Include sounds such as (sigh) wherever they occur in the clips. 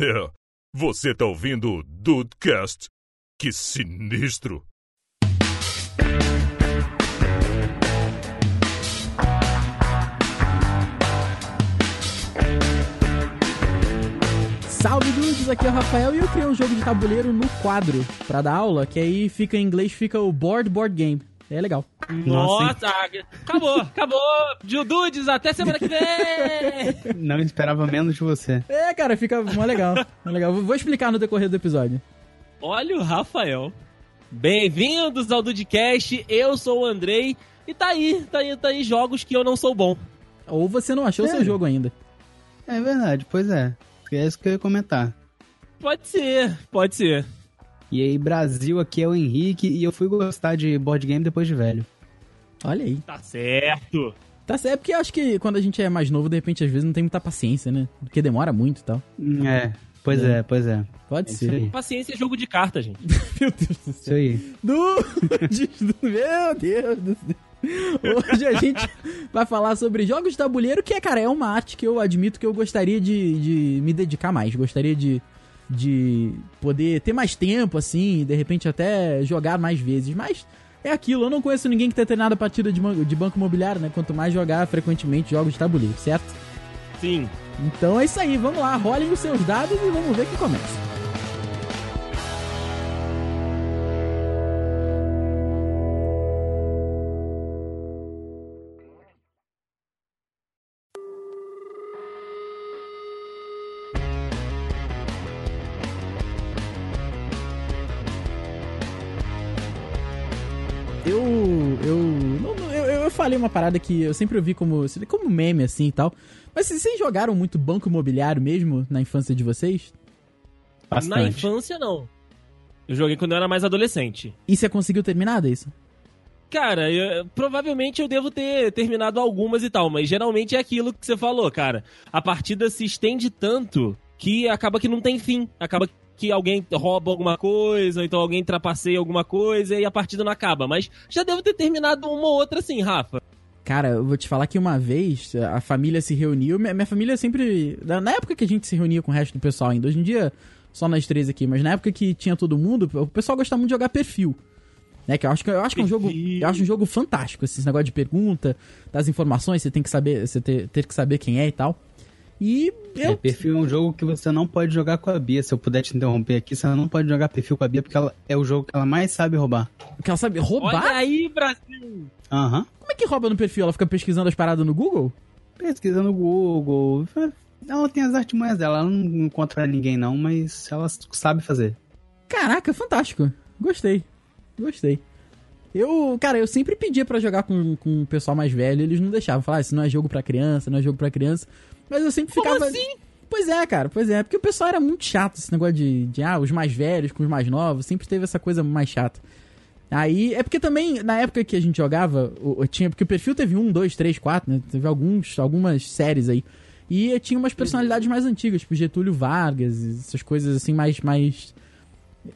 É, você tá ouvindo o Dudecast? Que sinistro! Salve dudes, aqui é o Rafael e eu criei um jogo de tabuleiro no quadro pra dar aula, que aí fica em inglês, fica o Board Board Game. É legal. Nossa, acabou, acabou. Gil Dudes, até semana que vem. (laughs) Não esperava menos de você. É, cara, fica mó legal. Legal. Vou explicar no decorrer do episódio. Olha o Rafael. Bem-vindos ao Dudcast, eu sou o Andrei e tá aí, tá aí, tá aí jogos que eu não sou bom. Ou você não achou o seu jogo ainda. É verdade, pois é. É isso que eu ia comentar. Pode ser, pode ser. E aí, Brasil, aqui é o Henrique e eu fui gostar de board game depois de velho. Olha aí. Tá certo. Tá certo, porque eu acho que quando a gente é mais novo, de repente, às vezes não tem muita paciência, né? Porque demora muito e tal. É, pois é, pois é. Pode É isso ser. Paciência é jogo de carta, gente. (laughs) Meu Deus do Isso céu. aí. Dudes, (laughs) meu Deus do céu. Hoje a gente vai falar sobre jogos de tabuleiro, que é, cara, é uma arte que eu admito que eu gostaria de, de me dedicar mais. Gostaria de, de poder ter mais tempo, assim, e de repente até jogar mais vezes. Mas é aquilo, eu não conheço ninguém que tenha treinado a partida de, de banco imobiliário, né? Quanto mais jogar frequentemente jogos de tabuleiro, certo? Sim. Então é isso aí, vamos lá, rolem os seus dados e vamos ver quem começa. Falei uma parada que eu sempre ouvi como, como meme assim e tal. Mas vocês jogaram muito banco imobiliário mesmo na infância de vocês? Na Bastante. infância, não. Eu joguei quando eu era mais adolescente. E você conseguiu terminar isso? Cara, eu- provavelmente eu devo ter terminado algumas e tal, mas geralmente é aquilo que você falou, cara. A partida se estende tanto que acaba que não tem fim. Acaba que alguém rouba alguma coisa, ou então alguém trapaceia alguma coisa e a partida não acaba. Mas já devo ter terminado uma ou outra sim, Rafa. Cara, eu vou te falar que uma vez a família se reuniu. Minha, família sempre. Na época que a gente se reunia com o resto do pessoal ainda, hoje em dia só nós três aqui, mas na época que tinha todo mundo, o pessoal gostava muito de jogar perfil. Né, que eu acho que, eu acho que é um jogo. Eu acho um jogo fantástico, esse negócio de pergunta, das informações, você tem que saber. Você ter, ter que saber quem é e tal. E eu. É, perfil é um jogo que você não pode jogar com a Bia. Se eu puder te interromper aqui, você não pode jogar perfil com a Bia porque ela é o jogo que ela mais sabe roubar. Que ela sabe roubar? Olha aí, Brasil! Aham. Como é que rouba no perfil? Ela fica pesquisando as paradas no Google? Pesquisa no Google. Ela tem as artimanhas dela. Ela não encontra ninguém, não, mas ela sabe fazer. Caraca, fantástico. Gostei. Gostei. Eu, cara, eu sempre pedia pra jogar com, com o pessoal mais velho, eles não deixavam. Falar, ah, isso não é jogo pra criança, não é jogo pra criança. Mas eu sempre Como ficava. assim? Pois é, cara, pois é. Porque o pessoal era muito chato, esse negócio de, de ah, os mais velhos com os mais novos. Sempre teve essa coisa mais chata. Aí, é porque também, na época que a gente jogava, o, o- tinha, porque o perfil teve um, dois, três, quatro, né? Teve alguns, algumas séries aí. E tinha umas personalidades mais antigas, tipo Getúlio Vargas, essas coisas assim mais, mais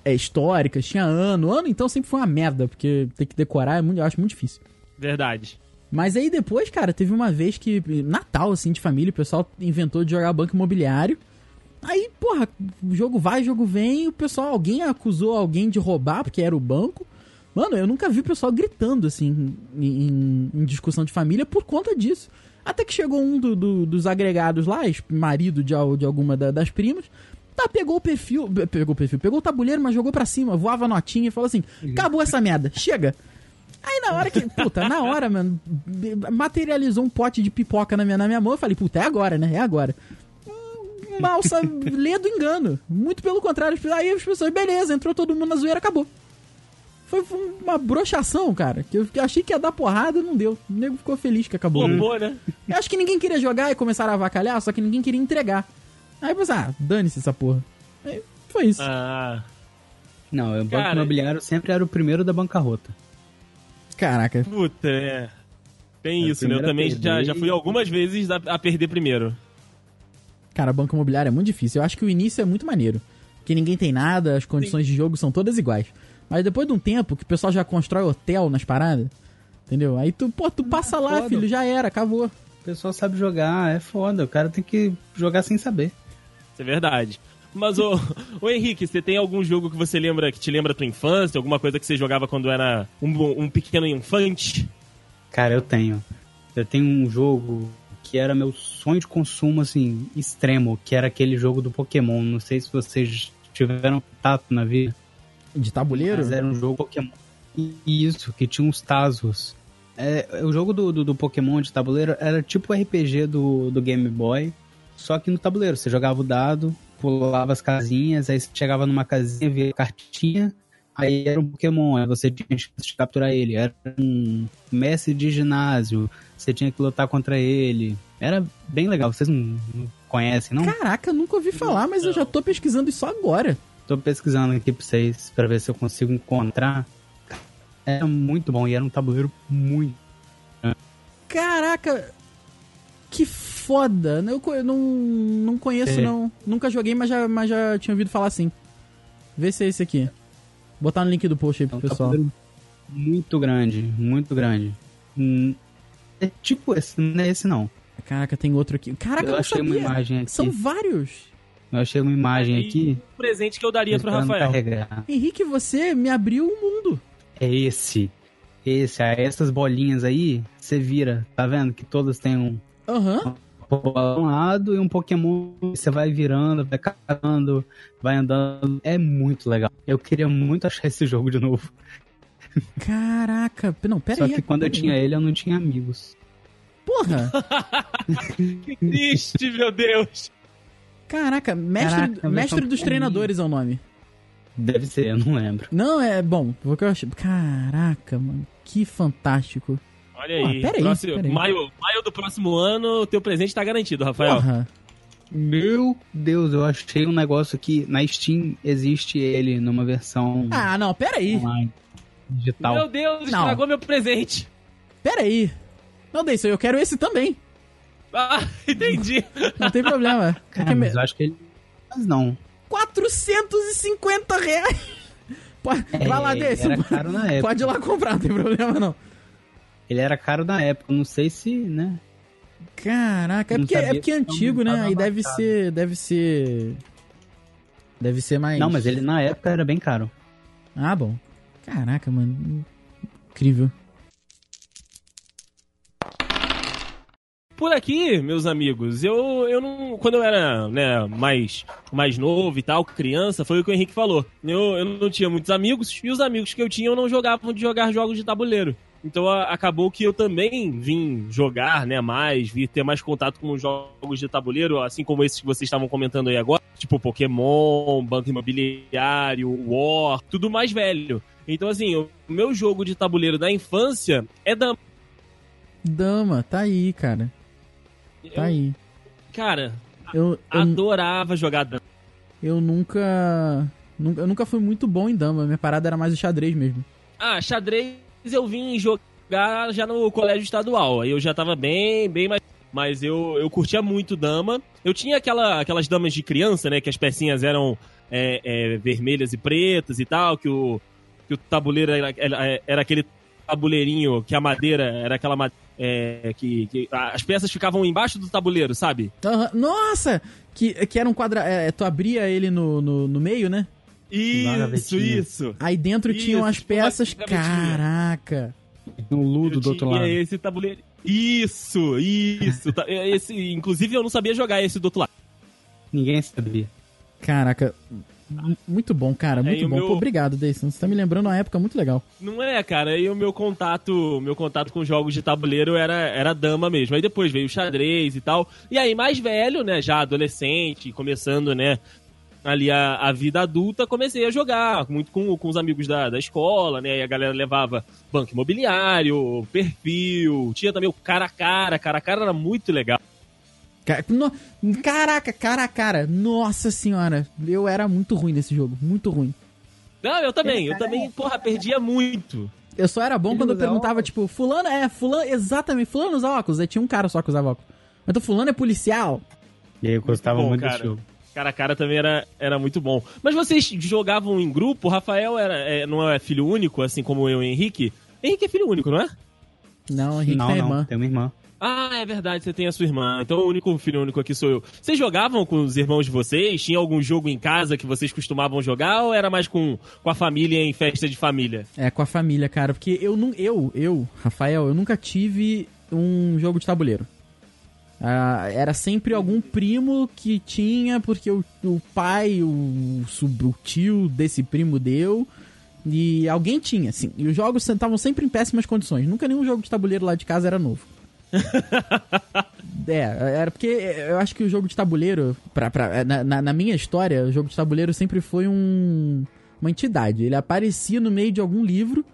é, históricas. Tinha ano. Ano, então, sempre foi uma merda, porque ter que decorar é muito, eu acho muito difícil. Verdade. Mas aí depois, cara, teve uma vez que, Natal, assim, de família, o pessoal inventou de jogar banco imobiliário. Aí, porra, o jogo vai, o jogo vem, o pessoal, alguém acusou alguém de roubar, porque era o banco. Mano, eu nunca vi o pessoal gritando, assim, em, em- discussão de família por conta disso. Até que chegou um do- do- dos agregados lá, marido de, de alguma da- das primas, tá, pegou o perfil, pe- pegou o perfil, pegou o tabuleiro, mas jogou pra cima, voava notinha e falou assim, acabou essa merda, chega. Aí na hora que, puta, na hora, mano, materializou um pote de pipoca na minha, na minha mão, eu falei, puta, é agora, né, é agora. (laughs) Lê do engano. Muito pelo contrário, aí as pessoas, beleza, entrou todo mundo na zoeira, acabou. Foi uma brochação, cara. Que eu achei que ia dar porrada, não deu. O nego ficou feliz que acabou. Flopou, né? Eu acho que ninguém queria jogar e começaram a avacalhar, só que ninguém queria entregar. Aí eu pensei, ah, dane-se essa porra. Aí foi isso. Ah, Não, o banco Cara- imobiliário sempre era o primeiro da bancarrota. Caraca. puta, é. Tem É isso, né? Eu também já, já fui algumas vezes a, a perder primeiro. Cara, banco imobiliário é muito difícil. Eu acho que o início é muito maneiro. Porque ninguém tem nada, as condições de jogo são todas iguais. Mas depois de um tempo que o pessoal já constrói hotel nas paradas, entendeu? Aí tu, pô, tu passa lá, foda. filho, já era, acabou. O pessoal sabe jogar, é foda. O cara tem que jogar sem saber. Isso é verdade. Mas, ô, ô Henrique, você tem algum jogo que você lembra, que te lembra a tua infância? Alguma coisa que você jogava quando era um, um pequeno infante? Cara, eu tenho. Eu tenho um jogo que era meu sonho de consumo, assim, extremo, que era aquele jogo do Pokémon. Não sei se vocês tiveram contato na vida. De tabuleiro? Mas era um jogo Pokémon. Isso, que tinha uns Tazos. É, o jogo do, do, do, Pokémon de tabuleiro era tipo o RPG do, do Game Boy, só que no tabuleiro. Você jogava o dado, pulava as casinhas, aí você chegava numa casinha, via cartinha, aí era um Pokémon, aí você tinha chance de capturar ele. Era um mestre de ginásio, você tinha que lutar contra ele. Era bem legal, vocês não, não conhecem, não? Caraca, eu nunca ouvi falar, mas eu já tô pesquisando isso agora. Tô pesquisando aqui pra vocês, pra ver se eu consigo encontrar. Era muito bom e era um tabuleiro muito. Caraca! Que foda! Eu, não, não conheço, é. não. Nunca joguei, mas já, mas já tinha ouvido falar assim. Vê se é esse aqui. Vou botar no link do post aí pro um pessoal. Muito grande, muito grande. Hum, é tipo esse, não é esse não. Caraca, tem outro aqui. Caraca, eu, eu achei sabia. uma imagem aqui. São vários. Eu achei uma imagem aqui. Um presente que eu daria pro Rafael. Carregar. Henrique, você me abriu o um mundo. É esse. Esse, essas bolinhas aí, você vira, tá vendo? Que todas têm um. Aham. Uhum. Um lado e um Pokémon, você vai virando, vai cagando, vai andando. É muito legal. Eu queria muito achar esse jogo de novo. Caraca, não, pera Só aí. Só que quando eu tinha ele, eu não tinha amigos. Porra! (laughs) que triste, meu Deus! Caraca, mestre, Caraca, mestre dos treinadores é o nome. Deve ser, eu não lembro. Não, é bom. Porque eu achei. Caraca, mano. Que fantástico. Olha aí. Pera próximo, aí, pera aí. Maio, maio do próximo ano, o teu presente tá garantido, Rafael. Porra. Meu Deus, eu achei um negócio que na Steam existe ele numa versão. Ah, não, pera aí. Online, digital. Meu Deus, estragou não. meu presente. Pera aí. Não, Deison, eu quero esse também. Ah, (laughs) entendi. Não tem problema. Cara, mas eu acho que ele. Mas não. 450 reais. Pode, é, vai lá, época. Pode ir lá comprar, não tem problema não. Ele era caro na época, não sei se, né? Caraca, é porque, é porque é antigo, né? Aí deve caro. ser. Deve ser. Deve ser mais. Não, mas ele na época era bem caro. Ah, bom. Caraca, mano. Incrível. Por aqui, meus amigos, eu, eu não. Quando eu era né, mais, mais novo e tal, criança, foi o que o Henrique falou. Eu, eu não tinha muitos amigos e os amigos que eu tinha eu não jogavam de jogar jogos de tabuleiro. Então a, acabou que eu também vim jogar, né, mais, vir ter mais contato com jogos de tabuleiro, assim como esses que vocês estavam comentando aí agora, tipo Pokémon, Banco Imobiliário, War, tudo mais velho. Então assim, o meu jogo de tabuleiro da infância é Dama. Dama, tá aí, cara. Tá aí. Cara, eu, eu adorava jogar dama. Eu nunca, nunca. Eu nunca fui muito bom em dama. Minha parada era mais o xadrez mesmo. Ah, xadrez eu vim jogar já no colégio estadual. Aí eu já tava bem, bem mais. Mas eu, eu curtia muito dama. Eu tinha aquela, aquelas damas de criança, né? Que as pecinhas eram é, é, vermelhas e pretas e tal. Que o, que o tabuleiro era, era, era aquele tabuleirinho que a madeira era aquela madeira é, que, que, as peças ficavam embaixo do tabuleiro, sabe? Nossa! Que, que era um quadro. É, tu abria ele no, no, no meio, né? Isso, isso. Aí dentro isso, tinham as tipo peças. Caraca! Um ludo do outro lado. esse tabuleiro. Isso, isso. esse, inclusive eu não sabia jogar esse do outro lado. Ninguém sabia. Caraca, muito bom, cara, muito é, bom. Meu... Pô, obrigado, Deison. Você tá me lembrando uma época muito legal. Não é, cara. Aí o meu contato, meu contato com jogos de tabuleiro era, era dama mesmo. Aí depois veio o xadrez e tal. E aí, mais velho, né? Já adolescente, começando, né? Ali a, a vida adulta, comecei a jogar muito com, com os amigos da, da escola, né? E a galera levava banco imobiliário, perfil, tinha também o cara a cara. Cara a cara era muito legal. Caraca, cara a cara. Nossa senhora. Eu era muito ruim nesse jogo. Muito ruim. Não, eu também. Eu também, porra, perdia muito. Eu só era bom quando eu perguntava, tipo, fulano é, fulano, exatamente, fulano usa óculos. Aí tinha um cara só que usava óculos. Então fulano é policial. E aí eu gostava muito, bom, muito cara. a cara também era, era muito bom. Mas vocês jogavam em grupo? O Rafael era, é, não é filho único, assim como eu e o Henrique? Henrique é filho único, não é? Não, Henrique não, tem não, irmã. Tem uma irmã. Ah, é verdade, você tem a sua irmã. Então o único filho único aqui sou eu. Vocês jogavam com os irmãos de vocês? Tinha algum jogo em casa que vocês costumavam jogar ou era mais com, com a família em festa de família? É, com a família, cara. Porque eu, não, eu, eu, Rafael, eu nunca tive um jogo de tabuleiro. Ah, era sempre algum primo que tinha, porque o, o pai, o, o tio desse primo deu. E alguém tinha, assim. E os jogos estavam sempre em péssimas condições. Nunca nenhum jogo de tabuleiro lá de casa era novo. (laughs) é, era porque eu acho que o jogo de tabuleiro, pra, pra, na, na, na minha história, o jogo de tabuleiro sempre foi um, uma entidade. Ele aparecia no meio de algum livro,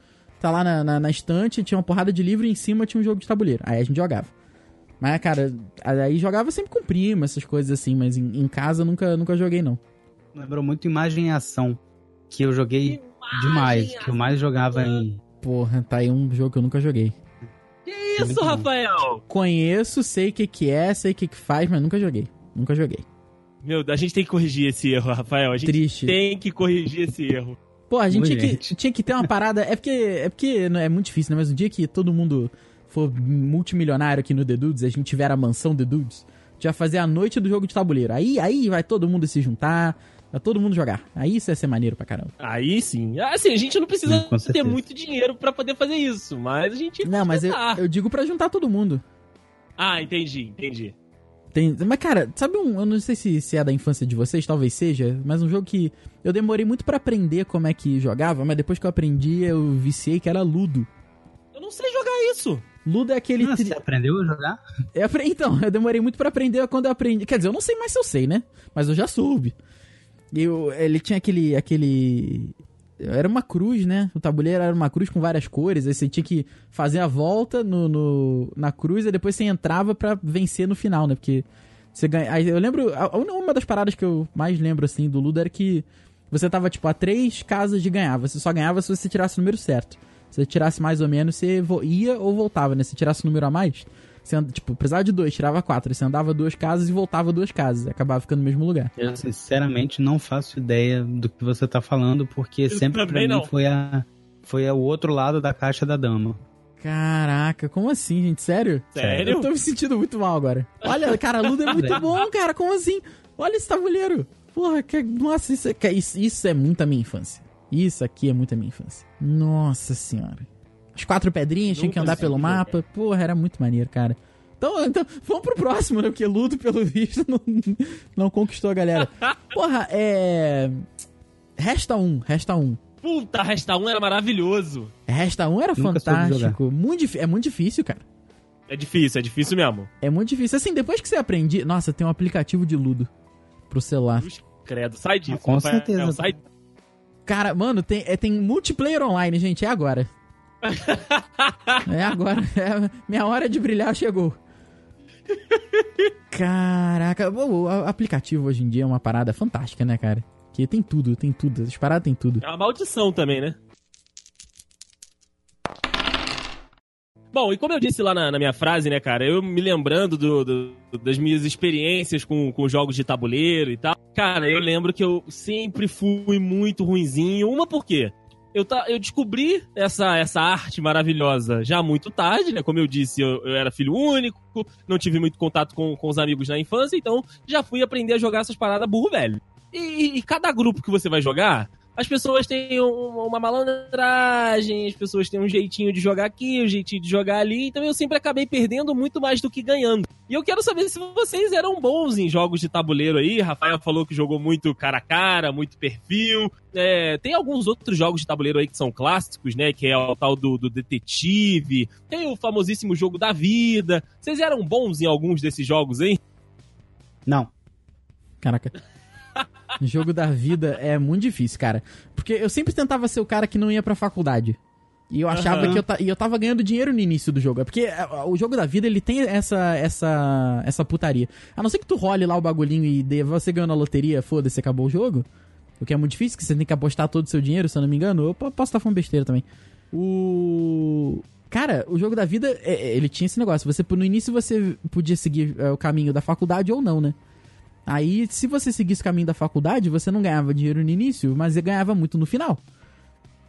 tá lá na, na, na estante, tinha uma porrada de livro e em cima tinha um jogo de tabuleiro. Aí a gente jogava. Mas, cara, aí jogava sempre com prima, essas coisas assim, mas em, em casa nunca, nunca joguei, não. Lembrou muito Imagem em Ação, que eu joguei imagem demais, que eu mais jogava em... Porra, tá aí um jogo que eu nunca joguei. Que isso, Rafael? Conheço, sei o que que é, sei o que que faz, mas nunca joguei. Nunca joguei. Meu, a gente tem que corrigir esse erro, Rafael. A gente Triste. tem que corrigir esse erro. Pô, a gente, Oi, tinha que, gente. tinha que ter uma parada. É porque, é porque não é muito difícil, né? Mas o dia que todo mundo for multimilionário aqui no The Dudes, a gente tiver a mansão The Dudes, a gente vai fazer a noite do jogo de tabuleiro. Aí, aí vai todo mundo se juntar, vai todo mundo jogar. Aí isso ia ser maneiro pra caramba. Aí sim. Assim, a gente não precisa Sim, ter muito dinheiro pra poder fazer isso, mas a gente Não, mas eu, eu digo pra juntar todo mundo. Ah, entendi, entendi. Tem, mas, cara, sabe um. Eu não sei se, se é da infância de vocês, talvez seja, mas um jogo que eu demorei muito pra aprender como é que jogava, mas depois que eu aprendi, eu viciei que era Ludo. Eu não sei jogar isso. Ludo é aquele. Ah, tri- você aprendeu a jogar? Eu Então, eu demorei muito pra aprender quando eu aprendi. Quer dizer, eu não sei mais se eu sei, né? Mas eu já soube. Eu- ele tinha aquele. aquele. Era uma cruz, né? O tabuleiro era uma cruz com várias cores. Aí você tinha que fazer a volta no, no- na cruz e depois você entrava pra vencer no final, né? Porque você ganha. Aí eu lembro. Uma das paradas que eu mais lembro, assim, do Ludo era que você tava, tipo, a três casas de ganhar. Você só ganhava se você tirasse o número certo. Se você tirasse mais ou menos, você vo- ia ou voltava, né? Se tirasse o número a mais, você, tipo, precisava de dois, tirava quatro. Você andava duas casas e voltava duas casas. Acabava ficando no mesmo lugar. Eu sinceramente não faço ideia do que você tá falando, porque sempre pra mim não. foi a foi o outro lado da caixa da dama. Caraca, como assim, gente? Sério? Sério? Eu tô me sentindo muito mal agora. Olha, cara, Ludo é muito (laughs) bom, cara. Como assim? Olha esse tabuleiro. Porra, que, nossa, isso é, que- isso, isso é muito a minha infância. Isso aqui é muito a minha infância. Nossa senhora. As quatro pedrinhas, tinha que andar pelo mapa. Porra, era muito maneiro, cara. Então, então, vamos pro próximo, né? Porque Ludo, pelo visto, (laughs) não, não conquistou a galera. Porra, é. Resta um, resta um. Puta, Resta 1 era maravilhoso. Resta um era Nunca fantástico. Muito, é muito difícil, cara. É difícil, é difícil mesmo. É muito difícil. Assim, depois que você aprende. Nossa, tem um aplicativo de Ludo pro celular. Credo, sai disso. Com Rafael, certeza. Sai... Cara, mano, tem, é, tem multiplayer online, gente. É agora. (laughs) é agora. É, minha hora de brilhar chegou. Caraca, o, o aplicativo hoje em dia é uma parada fantástica, né, cara? Que tem tudo, tem tudo. As paradas tem tudo. É uma maldição também, né? Bom, e como eu disse lá na, na minha frase, né, cara, eu me lembrando do- do- das minhas experiências com, com jogos de tabuleiro e tal, cara, eu lembro que eu sempre fui muito ruinzinho. Uma por quê? Eu, eu descobri essa, essa arte maravilhosa já muito tarde, né? Como eu disse, eu, eu era filho único, não tive muito contato com, com os amigos na infância, então já fui aprender a jogar essas paradas burro velho. E, e cada grupo que você vai jogar, as pessoas têm um- uma malandragem, as pessoas têm um jeitinho de jogar aqui, um jeitinho de jogar ali, então eu sempre acabei perdendo muito mais do que ganhando. E eu quero saber se vocês eram bons em jogos de tabuleiro aí. Rafael falou que jogou muito cara a cara, muito perfil. É, tem alguns outros jogos de tabuleiro aí que são clássicos, né? Que é o tal do, do detetive. Tem o famosíssimo jogo da vida. Vocês eram bons em alguns desses jogos aí? Não. Caraca. Jogo da vida é muito difícil, cara. Porque eu sempre tentava ser o cara que não ia pra faculdade. E eu achava Aham. que eu, e eu tava ganhando dinheiro no início do jogo. É porque é, o jogo da vida, ele tem essa, essa, essa putaria. A não ser que tu role lá o bagulhinho e dê, você ganhou na loteria, foda-se, acabou o jogo. O que é muito difícil, que você tem que apostar todo o seu dinheiro, se eu não me engano. Eu po- posso estar falando besteira também. O... Cara, o jogo da vida, é- é, ele tinha esse negócio. Você, no início você podia seguir o caminho da faculdade ou não, né? Aí, se você seguisse o caminho da faculdade, você não ganhava dinheiro no início, mas ganhava muito no final.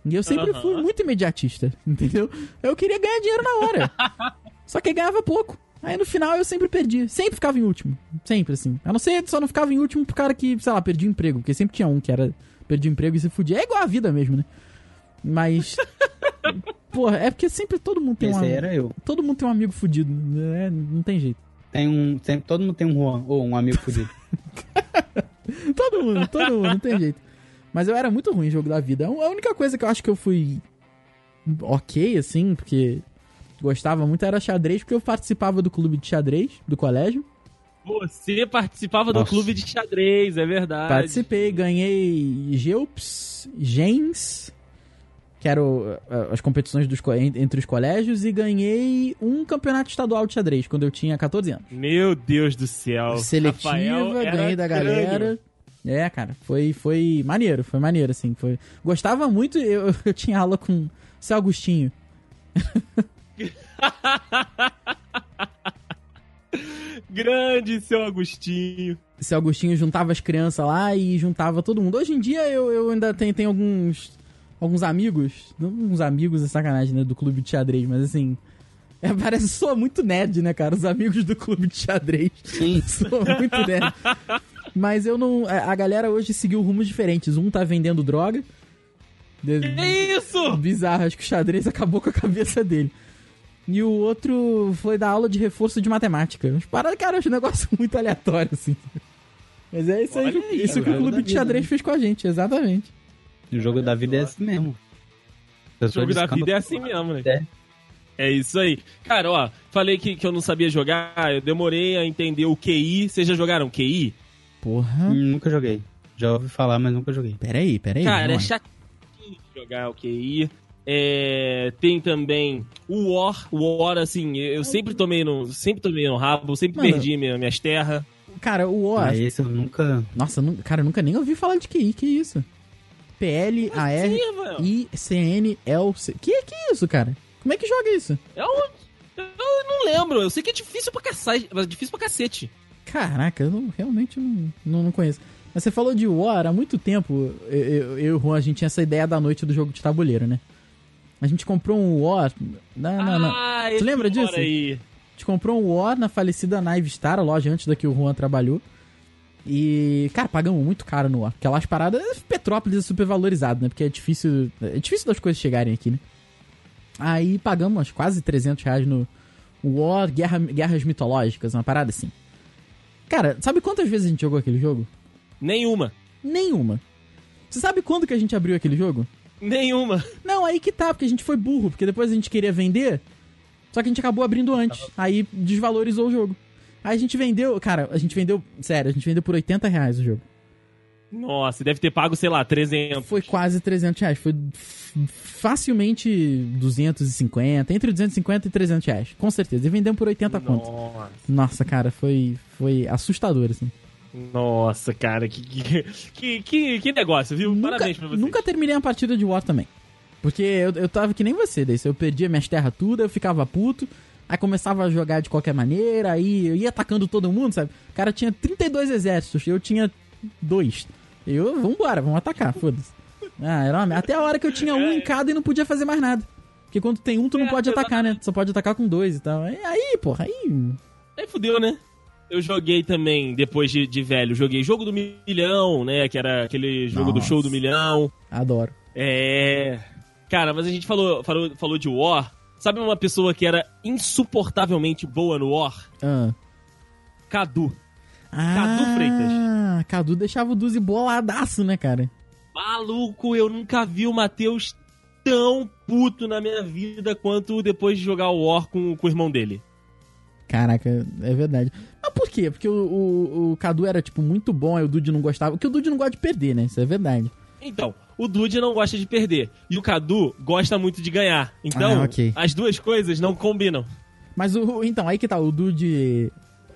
E eu sempre Aham. fui muito imediatista, (laughs) entendeu? Eu queria ganhar dinheiro na hora. (laughs) Só que ganhava pouco. Aí no final eu sempre perdi. Sempre ficava em último. Sempre, assim. A não ser só não ficava em último pro cara que, sei lá, perdia emprego. Porque sempre tinha um que era perdia emprego e se fudia. É igual a vida mesmo, né? Mas. (laughs) porra, é porque sempre todo mundo tem Esse um. aí era eu. Todo mundo tem um amigo fudido. né? não tem jeito. Tem um. Sempre, todo mundo tem um Juan, ou um amigo fudido. (laughs) Todo mundo, todo mundo, não tem jeito. Mas eu era muito ruim em jogo da vida. A única coisa que eu acho que eu fui ok, assim, porque gostava muito era xadrez, porque eu participava do clube de xadrez do colégio. Você participava do Nossa. clube de xadrez, é verdade. Participei, ganhei Geups, Gens, que eram uh, as competições dos, entre os colégios, e ganhei um campeonato estadual de xadrez quando eu tinha 14 anos. Meu Deus do céu. Seletiva, Rafael ganhei da crânio. galera. É, cara, foi, foi maneiro, foi maneiro, assim. Foi... Gostava muito, eu, (laughs) eu tinha aula com o seu Agostinho. (laughs) Grande seu Agostinho. Esse Agostinho juntava as crianças lá e juntava todo mundo. Hoje em dia eu, eu ainda tenho, tenho alguns alguns amigos, não uns amigos é sacanagem, né, do clube de xadrez, mas assim, é, parece soa muito nerd, né, cara, os amigos do clube de xadrez. Sim. (laughs) Soa muito nerd. Mas eu não, a a galera hoje seguiu rumos diferentes. Um tá vendendo droga. Que isso? Bizarro, acho que o xadrez acabou com a cabeça dele. E o outro foi dar aula de reforço de matemática. Mas para, cara, é um negócio (laughs) muito aleatório, assim. Mas é isso aí, aí, isso que o clube da de xadrez né? fez com a gente, exatamente. O jogo da vida é assim mesmo. O Pessoa jogo da descamba- vida é assim mesmo, né? É. É isso aí. Cara, ó, falei que, que eu não sabia jogar, eu demorei a entender o QI. Vocês já jogaram QI? Porra. Hum, Nunca joguei. Já ouvi falar, mas nunca joguei. Peraí, peraí. Cara, é chatinho jogar o QI. É, tem também o War. O War, assim, eu sempre tomei no, sempre tomei no rabo, sempre Mano. perdi minha- minhas terras. Cara, o O. Ah, esse eu nunca. Nossa, cara, eu nunca nem ouvi falar de QI, que isso? PL, AR, Sim, velho. I, CN, L, C. Que que é isso, cara? Como é que joga isso? Eu, eu não lembro. Eu sei que é difícil pra cacete. É difícil pra cacete. Caraca, eu não- realmente não, não, não conheço. Mas você falou de War há muito tempo. Eu, eu, eu e o Juan, a gente tinha essa ideia da noite do jogo de tabuleiro, né? A gente comprou um War. Não, não, não. Ah, Tu lembra disso? Aí. A gente comprou um War na falecida Naive Star, a loja antes da que o Juan trabalhou. E, cara, pagamos muito caro no War. Porque lá as paradas. Petrópolis é super valorizado, né? Porque é difícil. É difícil das coisas chegarem aqui, né? Aí pagamos quase 300 reais no War Guerra, Guerras Mitológicas, uma parada assim. Cara, sabe quantas vezes a gente jogou aquele jogo? Nenhuma. Nenhuma. Você sabe quando que a gente abriu aquele jogo? Nenhuma. Não, aí que tá, porque a gente foi burro, porque depois a gente queria vender, só que a gente acabou abrindo antes. Aí desvalorizou o jogo. Aí a gente vendeu, cara, a gente vendeu, sério, a gente vendeu por 80 reais o jogo. Nossa, deve ter pago, sei lá, 300. Foi quase 300 reais, foi facilmente 250, entre 250 e 300 reais, com certeza. E vendemos por 80 conto. Nossa. Nossa, cara, foi, foi assustador, assim. Nossa, cara, que, que, que, que, negócio, viu? Nunca, Parabéns pra nunca terminei uma partida de War também. Porque eu, eu tava que nem você, daí. Eu perdia minhas terras tudo, eu ficava puto. Aí começava a jogar de qualquer maneira, aí eu ia atacando todo mundo, sabe? O cara tinha 32 exércitos, eu tinha dois. Eu, vambora, vamos atacar, foda-se. Ah, era uma... Até a hora que eu tinha um em cada e não podia fazer mais nada. Porque quando tem um, tu não É, pode atacar, né? Tu só pode atacar com dois e tal. Aí, porra, aí. Aí fudeu, né? Eu joguei também, depois de, de velho, joguei Jogo do Milhão, né? Que era aquele jogo do Nossa. show do milhão. Adoro. É. Cara, mas a gente falou, falou, falou de War. Sabe uma pessoa que era insuportavelmente boa no War? Ah. Cadu. Ah, Freitas. Cadu deixava o Duzi boladaço, né, cara? Maluco, eu nunca vi o Matheus tão puto na minha vida quanto depois de jogar o War com, com o irmão dele. Caraca, é verdade. Mas por quê? Porque o, o, o Cadu era, tipo, muito bom, aí o Dude não gostava. Porque o Dude não gosta de perder, né? Isso é verdade. Então, o Dude não gosta de perder. E o Cadu gosta muito de ganhar. Então, Ah, ok. as duas coisas não combinam. Mas o. Então, aí que tá, o Dude.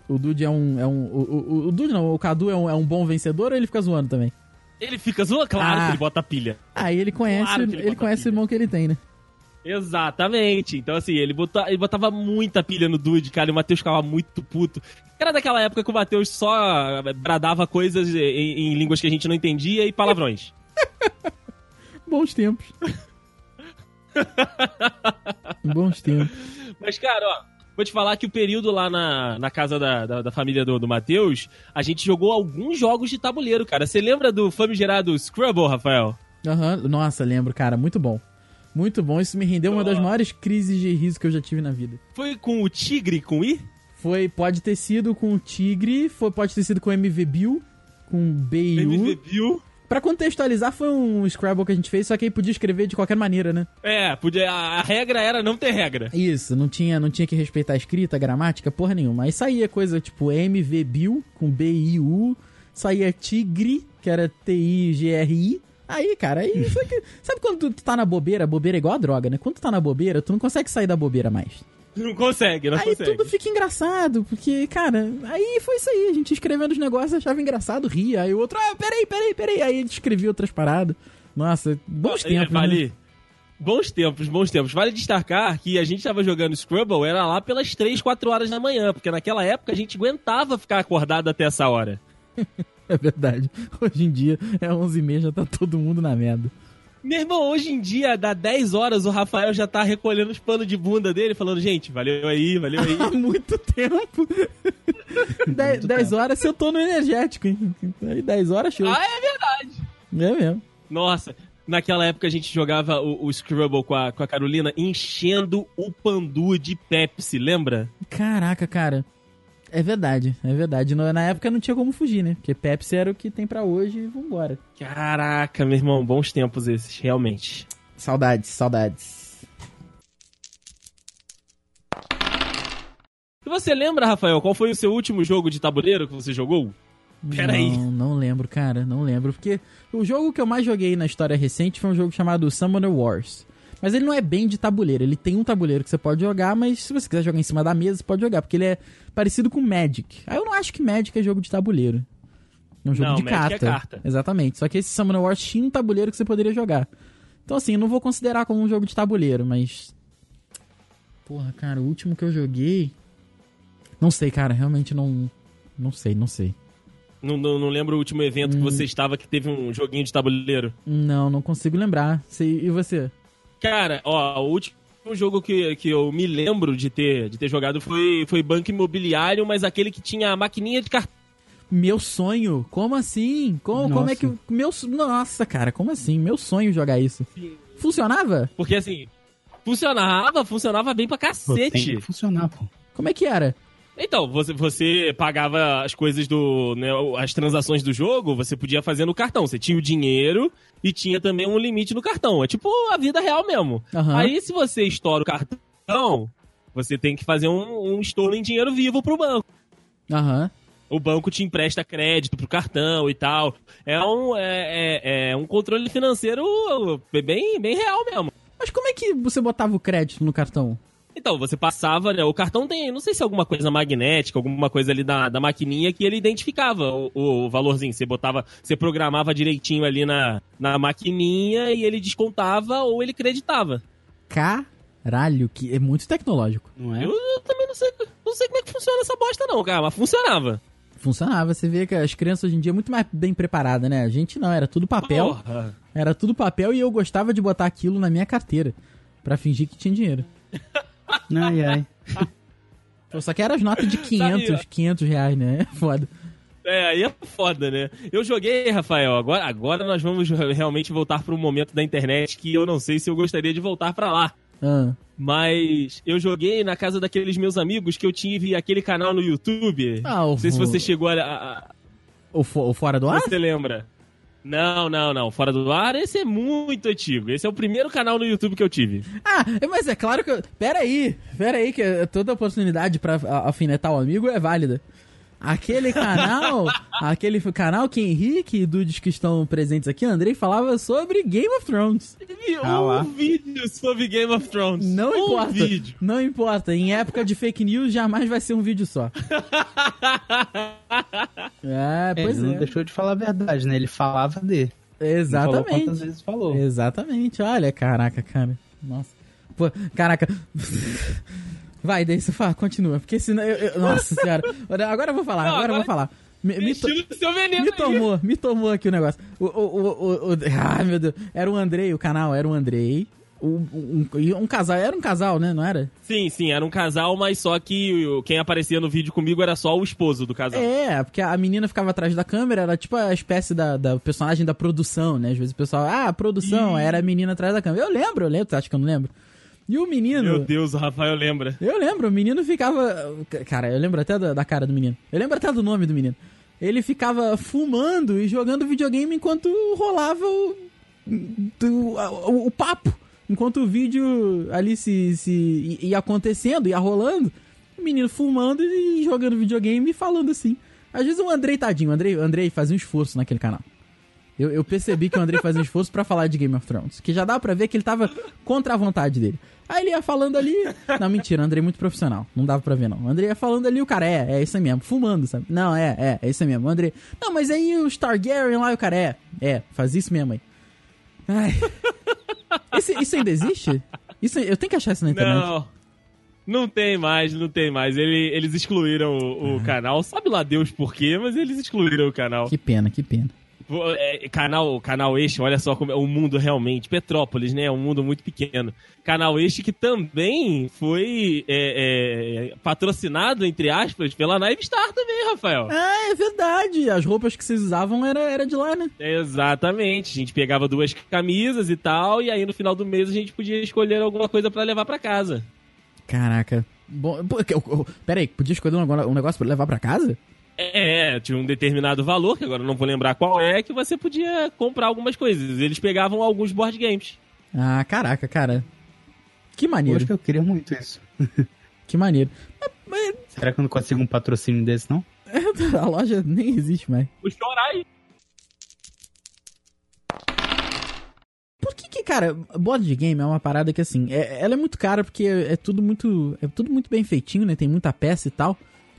O Dude é um. É um o, o, o Dude não, o Cadu é um, é um bom vencedor ou ele fica zoando também? Ele fica zoando, claro Ah. que ele bota pilha. Aí ele conhece, Claro ele, ele conhece o irmão que ele tem, né? Exatamente. Então, assim, ele, bota, ele botava muita pilha no Dude, cara, e o Matheus ficava muito puto. Era daquela época que o Matheus só bradava coisas em, em línguas que a gente não entendia e palavrões. (laughs) Bons tempos. Bons tempos. Mas, cara, ó, vou te falar que o período lá na, na casa da, da, da família do, do Matheus, a gente jogou alguns jogos de tabuleiro, cara. Você lembra do famigerado Scrabble, Rafael? Aham, Nossa, lembro, cara. Muito bom. Muito bom. Isso me rendeu uma das maiores crises de riso que eu já tive na vida. Foi com o Tigre com I? Foi, pode ter sido com o Tigre, foi, pode ter sido com o MV Bill, com BU. MV Bill. Pra contextualizar, foi um Scrabble que a gente fez, só que aí podia escrever de qualquer maneira, né? É, podia, a, a regra era não ter regra. Isso, não tinha, não tinha que respeitar a escrita, a gramática, porra nenhuma. Aí saía coisa tipo MV Bill, com B-I-U, saía Tigre, que era T-I-G-R-I. Aí, cara, aí. só que- (laughs) sabe quando tu, tu tá na bobeira? Bobeira é igual a droga, né? Quando tu tá na bobeira, tu não consegue sair da bobeira mais. Não consegue, não aí consegue. tudo fica engraçado, porque, cara, aí foi isso aí. A gente escrevendo os negócios, achava engraçado, ria. Aí o outro, ah, peraí, peraí, peraí. Aí ele escrevia outras paradas. Nossa, bons É, tempos, né? vale. Bons tempos, bons tempos. Vale destacar que a gente tava jogando Scrabble, era lá pelas 3, 4 horas da manhã, porque naquela época a gente aguentava ficar acordado até essa hora. (laughs) É verdade. Hoje em dia é 11h30, já tá todo mundo na merda. Meu irmão, hoje em dia, dá 10 horas, o Rafael já tá recolhendo os panos de bunda dele, falando, gente, valeu aí, valeu aí. (laughs) Há muito tempo. (laughs) 10 horas se eu tô no energético, hein? Aí 10 horas show. ah, é verdade. É mesmo. Nossa, naquela época a gente jogava o, o Scrabble com a, com a Carolina enchendo o pandu de Pepsi, lembra? Caraca, cara. É verdade, é verdade. Na época não tinha como fugir, né? Porque Pepsi era o que tem pra hoje e vambora. Caraca, meu irmão, bons tempos esses, realmente. Saudades, saudades. E você lembra, Rafael, qual foi o seu último jogo de tabuleiro que você jogou? Peraí. Não, não lembro, cara, não lembro. Porque o jogo que eu mais joguei na história recente foi um jogo chamado Summoner Wars. Mas ele não é bem de tabuleiro. Ele tem um tabuleiro que você pode jogar, mas se você quiser jogar em cima da mesa, você pode jogar. Porque ele é parecido com Magic. Aí eu não acho que Magic é jogo de tabuleiro. É um jogo Não, de Magic é carta. carta. Exatamente. Só que esse Summoner Wars tinha um tabuleiro que você poderia jogar. Então assim, eu não vou considerar como um jogo de tabuleiro, mas... Porra, cara, o último que eu joguei... Não sei, cara. Realmente não... Não sei, não sei. Não, não, não lembro o último evento Hum. que você estava que teve um joguinho de tabuleiro. Não, não consigo lembrar. Sei- E você? Cara, ó, o último jogo que, que eu me lembro de ter, de ter jogado foi, foi Banco Imobiliário, mas aquele que tinha a maquininha de cartão. Meu sonho? Como assim? Como, como é que. o- Meu, nossa, cara, como assim? Meu sonho jogar isso. Funcionava? Porque assim, funcionava, funcionava bem pra Pô, cacete. que funcionar, pô. Como é que era? Então, você, você pagava as coisas do. Né, as transações do jogo, você podia fazer no cartão. Você tinha o dinheiro e tinha também um limite no cartão. É tipo a vida real mesmo. Aham. Aí, se você estoura o cartão, você tem que fazer um, um estouro em dinheiro vivo pro banco. Aham. O banco te empresta crédito pro cartão e tal. É um, é, é- é um controle financeiro bem, bem real mesmo. Mas como é que você botava o crédito no cartão? Então, você passava, né? O cartão tem, não sei se é alguma coisa magnética, alguma coisa ali da, da maquininha que ele identificava o, o valorzinho. Você botava, você programava direitinho ali na, na maquininha e ele descontava ou ele creditava. Caralho, que é muito tecnológico. Não é? Eu, eu também não sei, não sei como é que funciona essa bosta não, cara, mas funcionava. Funcionava, você vê que as crianças hoje em dia é muito mais bem preparadas, né? A gente não, era tudo papel. Porra. Era tudo papel e eu gostava de botar aquilo na minha carteira. Pra fingir que tinha dinheiro. (laughs) Ai, ai. Pô, Só que era as notas de 500, Sabe, 500 reais, né? É foda. É, aí é foda, né? Eu joguei, Rafael, agora, agora nós vamos realmente voltar para um momento da internet que eu não sei se eu gostaria de voltar pra lá. Ah, Mas eu joguei na casa daqueles meus amigos que eu tive aquele canal no YouTube. Ah, o- não sei se você chegou a. a- a- o, fo- o fora do ar? você lembra? Não, não, não. Fora do ar, esse é muito antigo. Esse é o primeiro canal no YouTube que eu tive. Ah, mas é claro que. eu- Pera aí, pera aí, que toda oportunidade pra a- alfinetar o amigo é válida. Aquele canal, (laughs) aquele canal que Henrique e Dudes que estão presentes aqui, Andrei falava sobre Game of Thrones. Ah lá. um vídeo sobre Game of Thrones. Não um importa. vídeo. Não importa. Em época de fake news, jamais vai ser um vídeo só. (laughs) É, É, pois ele é. não deixou de falar a verdade, né? Ele falava de. Exatamente. quantas vezes falou. Exatamente, olha, caraca, cara. Nossa. Pô, caraca. Vai, daí você fala, continua, porque senão eu, eu- Nossa senhora. Agora eu vou falar, Não, agora, eu vou agora- falar. Me, me to- me aí. tomou, me tomou aqui o negócio. O, o, o, o- ai, meu Deus. Era o Andrei, o canal era o Andrei. Um, um, um casal, era um casal, né? Não era? Sim, sim, era um casal, mas só que quem aparecia no vídeo comigo era só o esposo do casal. É, porque a menina ficava atrás da câmera, era tipo a espécie da, da personagem da produção, né? Às vezes o pessoal, ah, produção, aí era a menina atrás da câmera. Eu lembro, eu lembro, tu acha que eu não lembro? E o menino. Meu Deus, o Rafael lembra. Eu lembro, o menino ficava. Cara, eu lembro até da, da cara do menino. Eu lembro até do nome do menino. Ele ficava fumando e jogando videogame enquanto rolava o. do- a- o, o papo. Enquanto o vídeo ali se, se ia acontecendo, ia rolando. O menino fumando e jogando videogame e falando assim. Às vezes o Andrei, tadinho, o Andrei, o Andrei fazia um esforço naquele canal. Eu, eu percebi que o Andrei fazia um esforço pra falar de Game of Thrones. Que já dá pra ver que ele tava contra a vontade dele. Aí ele ia falando ali. Não, mentira, Andrei é muito profissional. Não dava pra ver, não. O Andrei ia falando ali, o cara, é, é isso aí mesmo, fumando, sabe? Não, é, é, é isso aí mesmo. O Andrei. Não, mas aí o Targaryen lá, e o cara, é, é, faz isso mesmo aí. Ai. Esse- isso ainda existe? Isso, eu tenho que achar isso na internet. Não. Não tem mais, não tem mais. Ele- eles excluíram o, o canal. Sabe lá Deus por quê, mas eles excluíram o canal. Que pena, que pena. É, canal, canal Este, olha só como é o mundo realmente. Petrópolis, né? É um mundo muito pequeno. Canal Este que também foi é, é, patrocinado, entre aspas, pela Naive Star também, Rafael. Ah, é verdade. As roupas que vocês usavam era, era de lá, né? Exatamente. A gente pegava duas camisas e tal, e aí no final do mês a gente podia escolher alguma coisa pra levar pra casa. Caraca. Bom, pô, que- eu- eu- pera aí, podia escolher um, negócio- um negócio pra levar pra casa? É, tinha um determinado valor, que agora eu não vou lembrar qual é, que você podia comprar algumas coisas. Eles pegavam alguns board games. Ah, caraca, cara. Que Eu maneiro, acho que eu queria muito isso. (laughs) que maneiro. Mas, mas Será que eu não consigo um patrocínio desse, não? (laughs) a loja nem existe mais. Vou chorar aí. Por que que, cara, board game é uma parada que, assim, é- ela é muito cara porque é tudo muito é tudo muito bem feitinho, né? Tem muita peça e tal.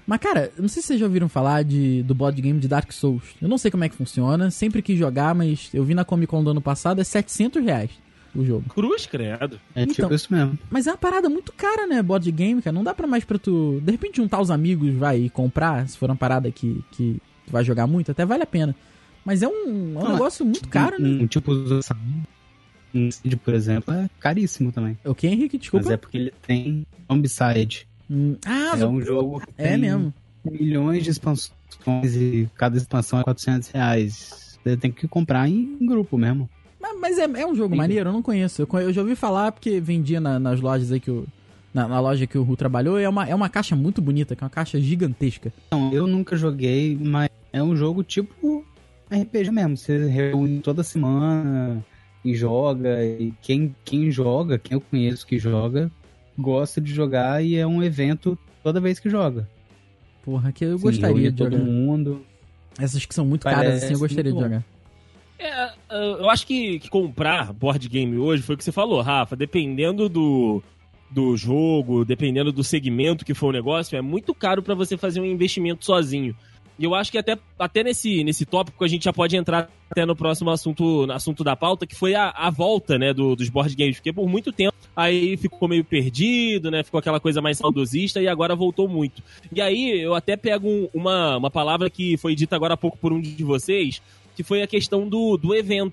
Mas, cara, não sei se vocês já ouviram falar de, do board game de Dark Souls. Eu não sei como é que funciona, sempre quis jogar, mas eu vi na Comic Con do ano passado, é 700 reais o jogo. Cruz, credo. É Então. tipo isso mesmo. Mas é uma parada muito cara, né? Board game, cara. Não dá pra mais pra tu. De repente juntar os amigos, vai, e comprar. Se for uma parada que, que tu vai jogar muito, até vale a pena. Mas é um, é um Ah, negócio muito caro, um, né? um tipo de um por exemplo, é caríssimo também. O que, Henrique? Desculpa. Mas é porque ele tem Zombicide. Hum, Ah, É um jogo que é tem mesmo. milhões de expansões e cada expansão é 400 reais. Você tem que comprar em grupo mesmo. Mas, mas é, é um jogo Sim. maneiro, eu não conheço. Eu, eu já ouvi falar porque vendia na- nas lojas aí que o. Na, na loja que o Ru trabalhou, e é uma, é uma caixa muito bonita, que é uma caixa gigantesca. Não, eu nunca joguei, mas é um jogo tipo RPG mesmo. Você reúne toda semana e joga. E quem, quem joga, quem eu conheço que joga, gosta de jogar e é um evento toda vez que joga. Porra, que eu Se gostaria reúne de todo jogar. mundo. Essas que são muito caras, Parece assim, eu gostaria de jogar. É, eu acho que, que comprar board game hoje foi o que você falou, Rafa. Dependendo do, do jogo, dependendo do segmento que for o negócio, é muito caro pra você fazer um investimento sozinho. E eu acho que até, até nesse, nesse tópico a gente já pode entrar até no próximo assunto, no assunto da pauta, que foi a, a volta, né, do- dos board games. Porque por muito tempo aí ficou meio perdido, né, ficou aquela coisa mais saudosista e agora voltou muito. E aí eu até pego um- uma, uma palavra que foi dita agora há pouco por um de vocês, que foi a questão do, do evento.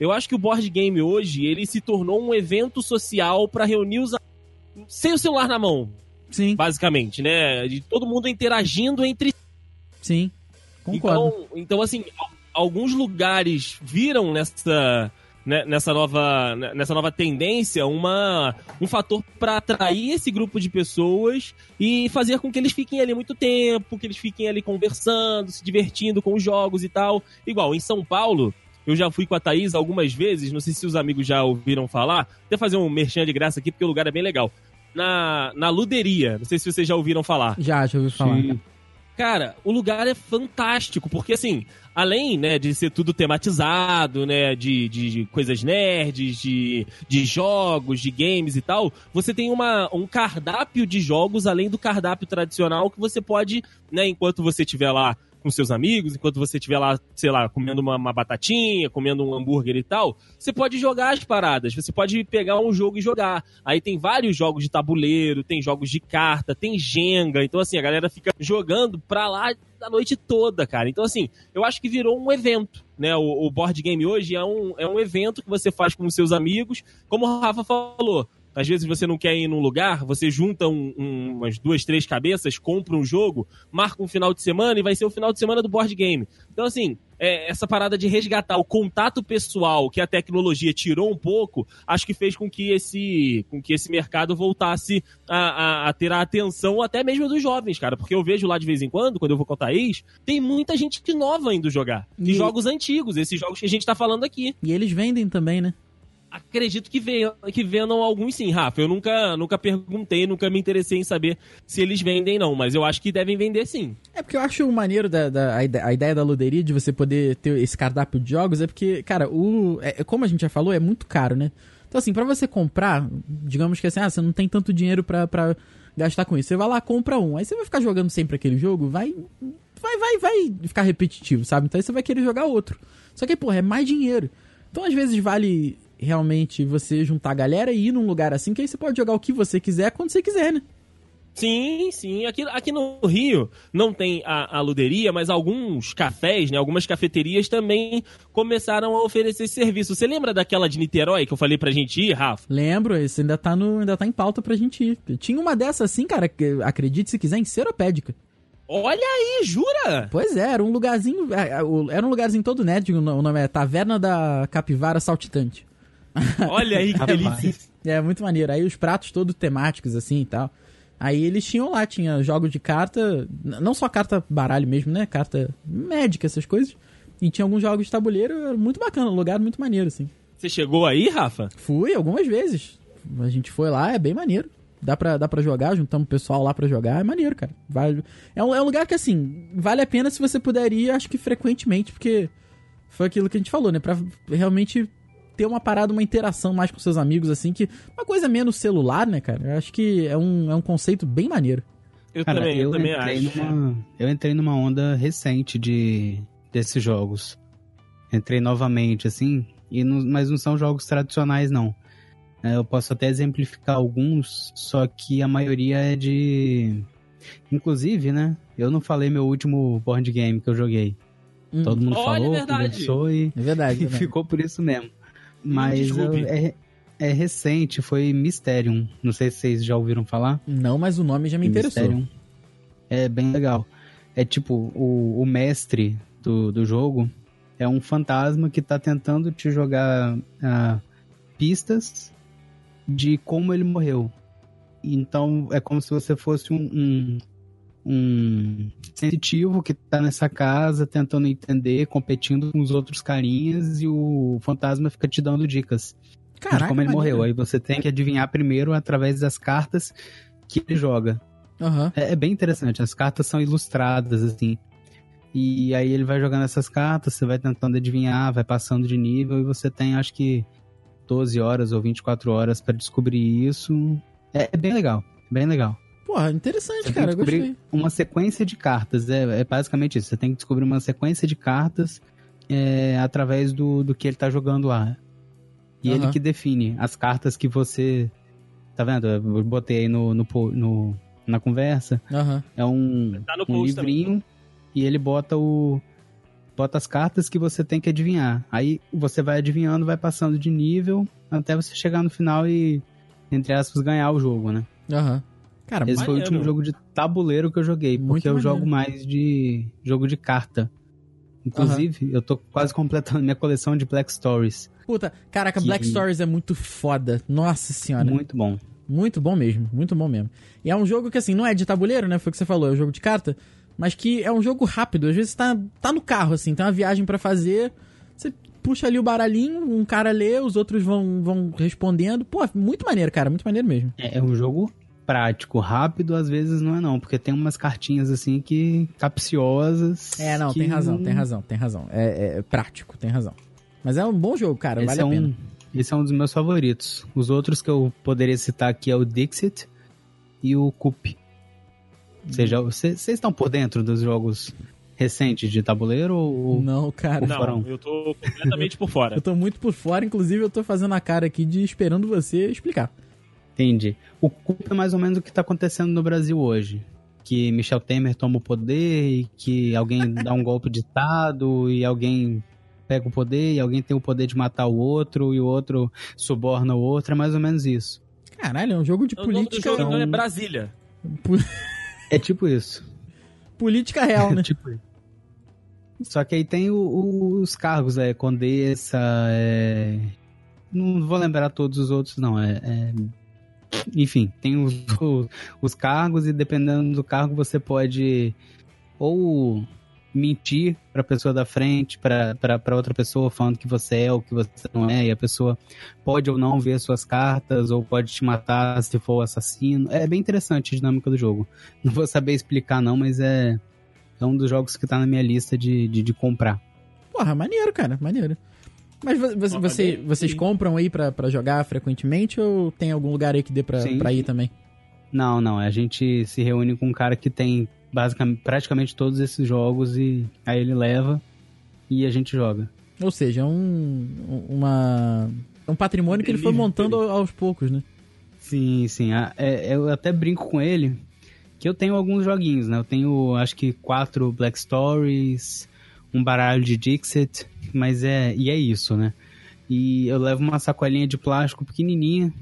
Eu acho que o board game hoje, ele se tornou um evento social pra reunir os... Sem o celular na mão, Sim, basicamente, né? De todo mundo interagindo entre sim. Concordo. então, então, assim, al- alguns lugares viram nessa, né, nessa, nova, né, nessa nova tendência uma, um fator para atrair esse grupo de pessoas e fazer com que eles fiquem ali muito tempo, que eles fiquem ali conversando, se divertindo com os jogos e tal. Igual, em São Paulo, eu já fui com a Thaís algumas vezes, não sei se os amigos já ouviram falar, até fazer um merchan de graça aqui, porque o lugar é bem legal. Na, na Luderia, não sei se vocês já ouviram falar. Já, já ouvi falar. Sim. Cara, o lugar é fantástico, porque assim, além, né, de ser tudo tematizado, né, de, de, coisas nerds, de, de jogos, de games e tal, você tem uma, um cardápio de jogos, além do cardápio tradicional, que você pode, né, enquanto você estiver lá com seus amigos, enquanto você estiver lá, sei lá, comendo uma, uma, batatinha, comendo um hambúrguer e tal, você pode jogar as paradas, você pode pegar um jogo e jogar. Aí tem vários jogos de tabuleiro, tem jogos de carta, tem Jenga, então assim, a galera fica jogando pra lá a noite toda, cara. Então assim, eu acho que virou um evento, né? O, o board game hoje é um, é um evento que você faz com os seus amigos, como o Rafa falou, às vezes você não quer ir num lugar, você junta um, um, umas duas, três cabeças, compra um jogo, marca um final de semana e vai ser o final de semana do board game. Então, assim, é, essa parada de resgatar o contato pessoal que a tecnologia tirou um pouco, acho que fez com que esse, com que esse mercado voltasse a, a, a ter a atenção até mesmo dos jovens, cara. Porque eu vejo lá de vez em quando, quando eu vou com o Thaís, tem muita gente nova indo jogar. E... jogos antigos, esses jogos que a gente tá falando aqui. E eles vendem também, né? Acredito que, venham, que vendam alguns sim, Rafa. Eu nunca, nunca perguntei, nunca me interessei em saber se eles vendem, não. Mas eu acho que devem vender sim. É porque eu acho maneiro da, da a, ideia, da loderia de você poder ter esse cardápio de jogos é porque, cara, o, é, como a gente já falou, é muito caro, né? Então, assim, para você comprar, digamos que assim, ah, você não tem tanto dinheiro pra gastar com isso. Você vai lá, compra um. Aí você vai ficar jogando sempre aquele jogo, vai. Vai, vai, vai ficar repetitivo, sabe? Então aí você vai querer jogar outro. Só que, porra, é mais dinheiro. Então, às vezes, vale realmente você juntar a galera e ir num lugar assim, que aí você pode jogar o que você quiser quando você quiser, né? Sim, sim. Aqui, aqui no Rio não tem a, a luderia, mas alguns cafés, né, algumas cafeterias também começaram a oferecer esse serviço. Você lembra daquela de Niterói que eu falei pra gente ir, Rafa? Lembro, isso ainda tá, no, ainda tá em pauta pra gente ir. Tinha uma dessa assim, cara, que, acredite se quiser, em Seropédica. Olha aí, jura? Pois é, era um lugarzinho. É, é, era um lugarzinho todo nerd, o nome é Taverna da Capivara Saltitante. (laughs) Olha aí que delícia. É, muito maneiro. Aí os pratos todos temáticos, assim e tal. Aí eles tinham lá, tinha jogos de carta, não só carta baralho mesmo, né? Carta médica, essas coisas. E tinha alguns jogos de tabuleiro, muito bacana, um lugar muito maneiro, assim. Você chegou aí, Rafa? Fui, algumas vezes. A gente foi lá, é bem maneiro. Dá pra, dá pra jogar, juntamos o pessoal lá pra jogar, é maneiro, cara. Vale, é, um, é um lugar que, assim, vale a pena se você puder ir, acho que frequentemente, porque foi aquilo que a gente falou, né? Pra realmente ter uma parada, uma interação mais com seus amigos, assim, que uma coisa menos celular, né, cara? Eu acho que é um, é um conceito bem maneiro. Eu cara, também, eu, eu também acho. Numa, eu entrei numa onda recente de desses jogos. Entrei novamente, assim, e não, mas não são jogos tradicionais, não. É, eu posso até exemplificar alguns, só que a maioria é de. Inclusive, né? Eu não falei meu último board game que eu joguei. Hum. Todo mundo Olha, falou, é conversou e, é verdade, (laughs) e ficou por isso mesmo. Mas é, é recente, foi Mysterium. Não sei se vocês já ouviram falar. Não, mas o nome já me interessou. Mysterium. É bem legal. É tipo, o, o mestre do, do jogo é um fantasma que tá tentando te jogar uh, pistas de como ele morreu. Então é como se você fosse um, um, um sensitivo que tá nessa casa tentando entender, competindo com os outros carinhas e o fantasma fica te dando dicas Caraca, de como ele maneiro. morreu. Aí você tem que adivinhar primeiro através das cartas que ele joga. Uhum. É, é, bem interessante. As cartas são ilustradas, assim. E aí ele vai jogando essas cartas, você vai tentando adivinhar, vai passando de nível e você tem, acho que, 12 horas ou 24 horas para descobrir isso. É, é bem legal, bem legal. Porra, interessante, você cara. Gostei. Uma sequência de cartas. É, é, basicamente isso. Você tem que descobrir uma sequência de cartas é, através do, do que ele tá jogando lá. E uhum. ele que define as cartas que você. Tá vendo? Eu botei aí no, no, no na conversa. Uhum. É um, tá um livrinho também. e ele bota o. Bota as cartas que você tem que adivinhar. Aí você vai adivinhando, vai passando de nível até você chegar no final e, entre aspas, ganhar o jogo, né? Aham. Uhum. Cara, Esse foi o último jogo de tabuleiro que eu joguei, Muito porque eu maneiro. jogo mais de jogo de carta. Inclusive, uhum. eu tô quase completando minha coleção de Black Stories. Puta, caraca, que... Black Stories é muito foda. Nossa senhora. Muito bom. Muito bom mesmo, muito bom mesmo. E é um jogo que, assim, não é de tabuleiro, né? Foi o que você falou, é um jogo de carta. Mas que é um jogo rápido. Às vezes tá, tá no carro, assim, tem uma viagem para fazer. Você puxa ali o baralhinho, um cara lê, os outros vão, vão respondendo. Pô, muito maneiro, cara, muito maneiro mesmo. É, é um jogo prático. Rápido, às vezes, não é não, porque tem umas cartinhas assim que. capciosas. É, não, que... tem razão, tem razão, tem razão. É, é, prático, tem razão. Mas é um bom jogo, cara, esse vale é a pena. Um, esse é um dos meus favoritos. Os outros que eu poderia citar aqui é o Dixit e o Coop. Vocês estão por dentro dos jogos recente de tabuleiro ou. Não, cara. Não, Forão. eu tô completamente por fora. (laughs) Eu tô muito por fora, inclusive eu tô fazendo a cara aqui de esperando você explicar. Entendi. O culpa é mais ou menos o que tá acontecendo no Brasil hoje. Que Michel Temer toma o poder e que alguém (laughs) dá um golpe de Estado e alguém pega o poder e alguém tem o poder de matar o outro e o outro suborna o outro. É mais ou menos isso. Caralho, é um jogo de O nome do política. jogo então é Brasília. É tipo isso. (laughs) Política real, né? (laughs) tipo isso. Só que aí tem o- o- os cargos, é Condessa, é... Não vou lembrar todos os outros, não. É, é- Enfim, tem os, (laughs) os, os cargos e dependendo do cargo você pode ou mentir pra pessoa da frente, pra outra pessoa falando que você é ou que você não é, e a pessoa pode ou não ver suas cartas, ou pode te matar se for o assassino. É bem interessante a dinâmica do jogo. (laughs) Não vou saber explicar não, mas é, é um dos jogos que tá na minha lista de, de, de comprar. Porra, maneiro, cara, maneiro. Mas você, aí. vocês compram aí pra, pra jogar frequentemente ou tem algum lugar aí que dê pra, Sim. pra ir também? Não, não, a gente se reúne com um cara que tem basicamente praticamente todos esses jogos e aí ele leva e a gente joga. Ou seja, é um, uma, um patrimônio que ele foi montando aos poucos, né? Sim, sim. é- eu até brinco com ele que eu tenho alguns joguinhos, né? Eu tenho acho que quatro Black Stories, um baralho de Dixit, mas é. E é isso, né? E eu levo uma sacolinha de plástico pequenininha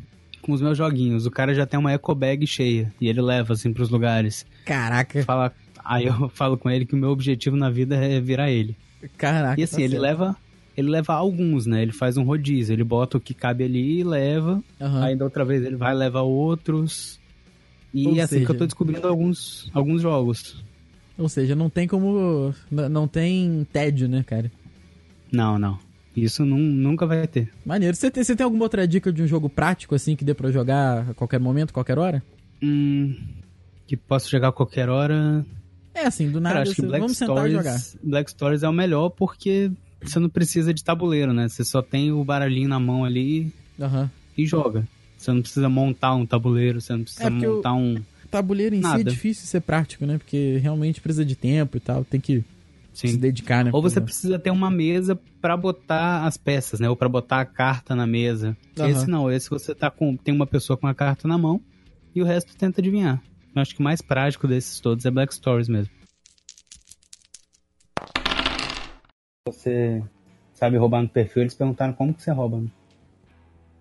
com os meus joguinhos. O cara já tem uma eco bag cheia e ele leva assim pros lugares. Caraca, Fala, aí eu (laughs) falo com ele que o meu objetivo na vida é virar ele. caraca. E assim, tá ele leva. Ele leva alguns, né? Ele faz um rodízio, ele bota o que cabe ali e leva. Aham. Aí da outra vez ele vai levar outros. E Ou é assim que eu tô descobrindo alguns, alguns jogos. Ou seja, não tem como. Não tem tédio, né, cara? Não, não. Isso nun- nunca vai ter. Maneiro. Você tem, você tem alguma outra dica de um jogo prático, assim, que dê pra jogar a qualquer momento, qualquer hora? Hum, que posso jogar a qualquer hora. É assim, do Cara, nada, acho que Black vamos sentar e jogar. Stories, Black Stories é o melhor porque você não precisa de tabuleiro, né? Você só tem o baralhinho na mão ali Aham. e joga. Você não precisa montar um tabuleiro, você não precisa É, porque eu- montar um. Tabuleiro em si é Nada. difícil ser prático, né? Porque realmente precisa de tempo e tal, tem que se Sim. dedicar, né? Ou você pra- precisa ter uma mesa pra botar as peças, né? Ou pra botar a carta na mesa. Aham. Esse não, esse você tá com tem uma pessoa com a carta na mão e o resto tenta adivinhar. Eu acho que o mais prático desses todos é Black Stories mesmo. Você sabe roubar no perfil, eles perguntaram como que você rouba. né?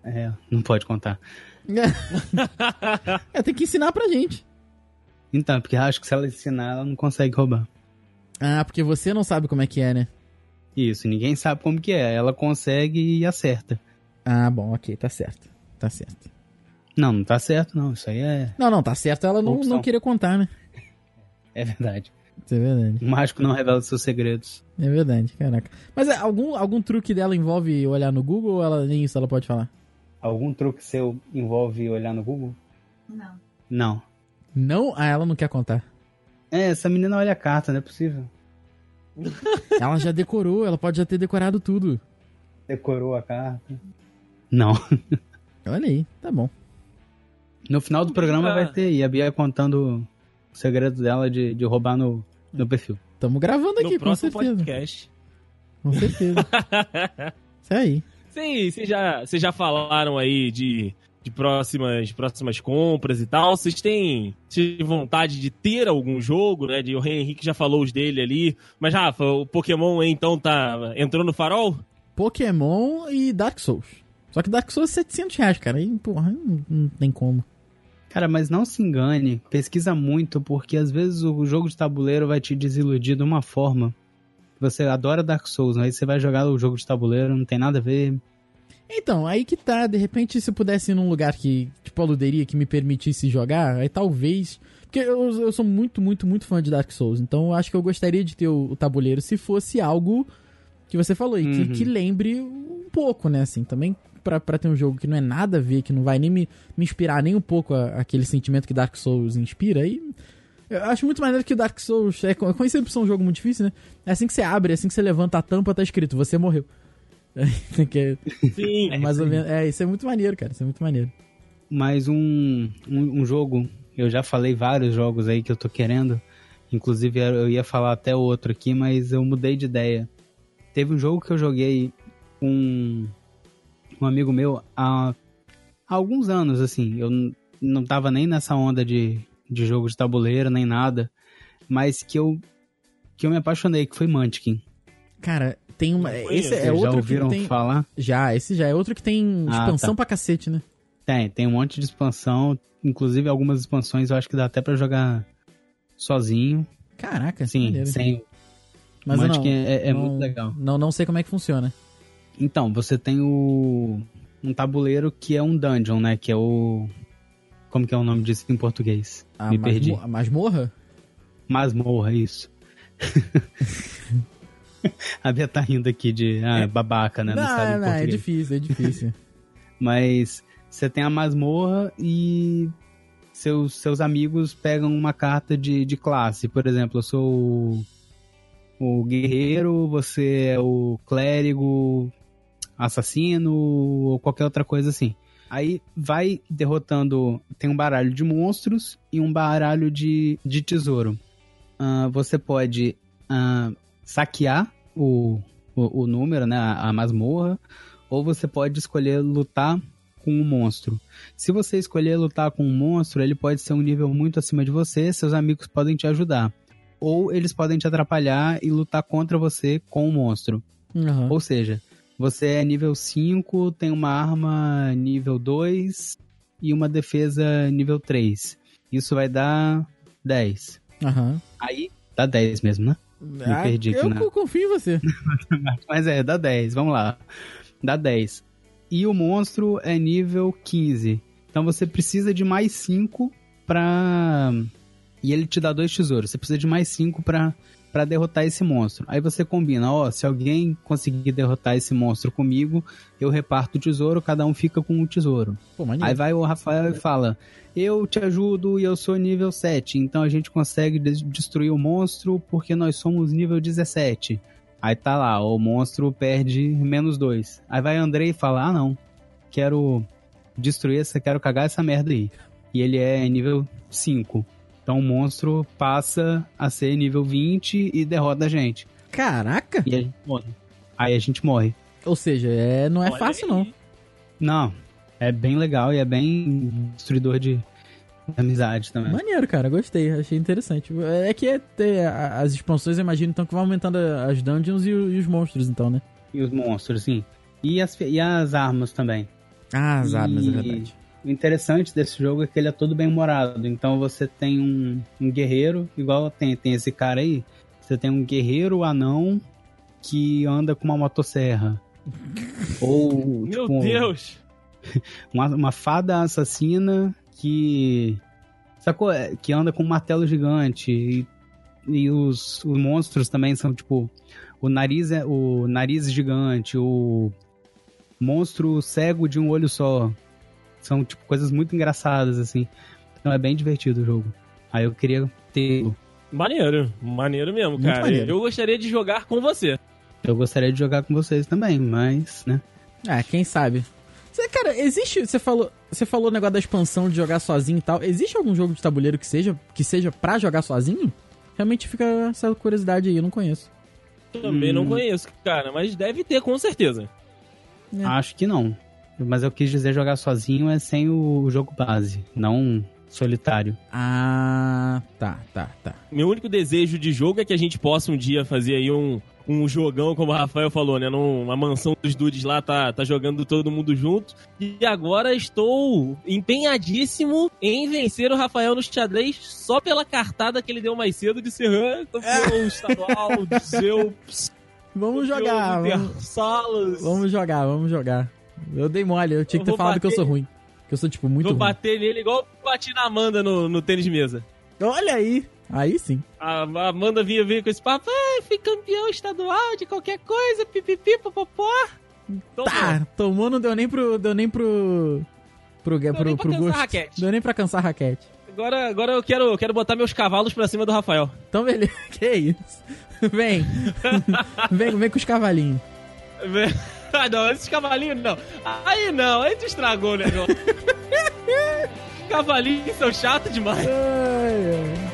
É, não pode contar. (laughs) é, tem que ensinar pra gente. Então, porque eu acho que se ela ensinar, ela não consegue roubar. Ah, porque você não sabe como é que é, né? Isso, ninguém sabe como que é. Ela consegue e acerta. Ah, bom, ok, tá certo. Tá certo. Não, não tá certo, não. Isso aí é, Não, não, tá certo ela não, Opção. não queria contar, né? (laughs) é verdade. Isso é verdade. O mágico não revela seus segredos. É verdade, caraca. Mas é, algum, algum truque dela envolve olhar no Google ou ela, nem isso ela pode falar? Algum truque seu envolve olhar no Google? Não. Não. Não? Ah, ela não quer contar. É, essa menina olha a carta, não é possível. (laughs) Ela já decorou, ela pode já ter decorado tudo. Decorou a carta. Não. (laughs) Olha aí, tá bom. No final do programa Ah. vai ter aí a Bia contando o segredo dela de, de roubar no, no perfil. Tamo gravando aqui, no com certeza. podcast. Com certeza. (laughs) Isso aí. Sim, vocês já, vocês já falaram aí de, de próximas, próximas compras e tal. Vocês têm, vocês têm vontade de ter algum jogo, né? De, o Rei Henrique já falou os dele ali. Mas, Rafa, o Pokémon aí, então tá. Entrou no farol? Pokémon e Dark Souls. Só que Dark Souls é 700 reais, cara. Aí, porra, não, não tem como. Cara, mas não se engane, pesquisa muito, porque às vezes o jogo de tabuleiro vai te desiludir de uma forma. Você adora Dark Souls, aí você vai jogar o jogo de tabuleiro, não tem nada a ver. Então, aí que tá. De repente, se eu pudesse ir num lugar que, tipo, a luderia que me permitisse jogar, aí talvez. Porque eu, eu sou muito, muito, muito fã de Dark Souls. Então, eu acho que eu gostaria de ter o, o tabuleiro se fosse algo que você falou que, Uhum. que lembre um pouco, né? Assim, também pra, pra ter um jogo que não é nada a ver, que não vai nem me, me inspirar nem um pouco a- aquele sentimento que Dark Souls inspira. Aí. Eu acho muito maneiro que o Dark Souls é con- conhecido por ser um jogo muito difícil, né? É assim que você abre, é assim que você levanta a tampa, tá escrito, você morreu. (laughs) Que- Sim. é mais ou menos. É, isso é muito maneiro, cara. Isso é muito maneiro. Mas um, um, um jogo, eu já falei vários jogos aí que eu tô querendo, Inclusive, eu ia falar até outro aqui, mas eu mudei de ideia. Teve um jogo que eu joguei com um amigo meu há, há alguns anos, assim. Eu não tava nem nessa onda de, de jogo de tabuleiro, nem nada. Mas que eu, que eu me apaixonei, que foi Munchkin. Cara, tem uma. Esse é Vocês outro já ouviram que tem. falar? Já, esse já é outro que tem Ah, expansão tá. pra cacete, né? Tem, tem um monte de expansão. Inclusive, algumas expansões eu acho que dá até pra jogar sozinho. Caraca, Sim, maneiro. sem. Mas Munchkin não, é, é não- muito legal. Não, não sei como é que funciona. Então, você tem o. Um tabuleiro que é um dungeon, né? Que é o. Como que é o nome disso em português? A Me masmo- perdi. A masmorra? Masmorra, isso. (laughs) a Bia tá rindo aqui de. Ah, babaca, né? Não, sabe não, em não, é difícil, é difícil. (laughs) Mas você tem a masmorra e seus, seus amigos pegam uma carta de, de classe. Por exemplo, eu sou o, o guerreiro, você é o clérigo, assassino ou qualquer outra coisa assim. Aí vai derrotando. Tem um baralho de monstros e um baralho de, de tesouro. Ah, você pode ah, saquear o, o, o número, né? A, a masmorra ou você pode escolher lutar com um monstro. Se você escolher lutar com um monstro, ele pode ser um nível muito acima de você, seus amigos podem te ajudar. Ou eles podem te atrapalhar e lutar contra você com o monstro. Aham. Ou seja, você é nível 5, tem uma arma nível 2 e uma defesa nível 3. Isso vai dar 10. Aham. Aí dá 10 mesmo, né? Ah, perdi aqui eu na- confio em você. (laughs) Mas é, dá 10, vamos lá. Dá 10. E o monstro é nível 15. Então você precisa de mais 5 pra. E ele te dá dois tesouros. Você precisa de mais 5 pra, pra derrotar esse monstro. Aí você combina, ó, se alguém conseguir derrotar esse monstro comigo, eu reparto o tesouro, cada um fica com um tesouro. Pô. Aí vai o Rafael e fala: Eu te ajudo e eu sou nível 7, então a gente consegue des- destruir o monstro porque nós somos nível 17. Aí tá lá, o monstro perde menos 2. Aí vai Andrei e fala: Ah, não, quero destruir essa, quero cagar essa merda aí. E ele é nível 5. Então o monstro passa a ser nível 20 e derrota a gente. Caraca! E a gente morre. Aí a gente morre. Ou seja, é, não é Olha fácil, aí. não. Não, é bem legal e é bem destruidor de amizade também. Maneiro, cara, gostei, achei interessante. É que é ter a- as expansões, eu imagino, então, que vão aumentando as dungeons e, e os monstros, então, né? E os monstros, sim. E as, e as armas também. Ah, as E- armas, é verdade. O interessante desse jogo é que ele é todo bem humorado. Então você tem um, um guerreiro, igual tem, tem esse cara aí. Você tem um guerreiro anão que anda com uma motosserra. (laughs) Ou, Meu tipo, Deus! (laughs) uma, uma fada assassina que. Sacou? É, Que anda com um martelo gigante. E, e os, os monstros também são tipo. O nariz é o nariz gigante, o monstro cego de um olho só. São tipo coisas muito engraçadas assim. Então é bem divertido o jogo. Aí eu queria ter. Maneiro, maneiro mesmo, Muito cara. maneiro. Eu gostaria de jogar com você. Eu gostaria de jogar com vocês também, mas, né? Ah, quem sabe? Você, cara, existe. Você falou, você falou o negócio da expansão de jogar sozinho e tal. Existe algum jogo de tabuleiro que seja, que seja pra jogar sozinho? Realmente fica essa curiosidade aí, eu não conheço. Também Hum. não conheço, cara, mas deve ter com certeza. É. Acho que não. Mas eu quis dizer jogar sozinho é sem o jogo base, não solitário. Ah, tá, tá, tá. Meu único desejo de jogo é que a gente possa um dia fazer aí um, um jogão, como o Rafael falou, né? Numa mansão dos dudes lá, tá, tá jogando todo mundo junto. E agora estou empenhadíssimo em vencer o Rafael no xadrez só pela cartada que ele deu mais cedo de ser ah, campeão estadual, de (laughs) seu Vamos jogar, vamos, Salas. vamos jogar, vamos jogar. Eu dei mole, eu tinha Eu que ter vou falado que eu bater- sou ruim. Que eu sou, tipo, muito Vou ruim. bater nele igual eu bati na Amanda no, no tênis de mesa. Olha aí! Aí sim. A a Amanda vinha, vinha com esse papo, ah, fui campeão estadual de qualquer coisa, pipipi, popopó. Então, Tá, tomou, não deu nem pro. Deu nem pro. Pro, pro, nem pro gosto. raquete. Deu nem pra cansar a raquete. Agora, agora eu quero, quero botar meus cavalos pra cima do Rafael. Então, beleza. (laughs) Que isso? Vem. (laughs) vem, vem com os cavalinhos. ah, ah, não, esses cavalinhos não. Aí não, aí tu estragou né, o negócio. (laughs) cavalinhos são chatos demais. Ai, ai.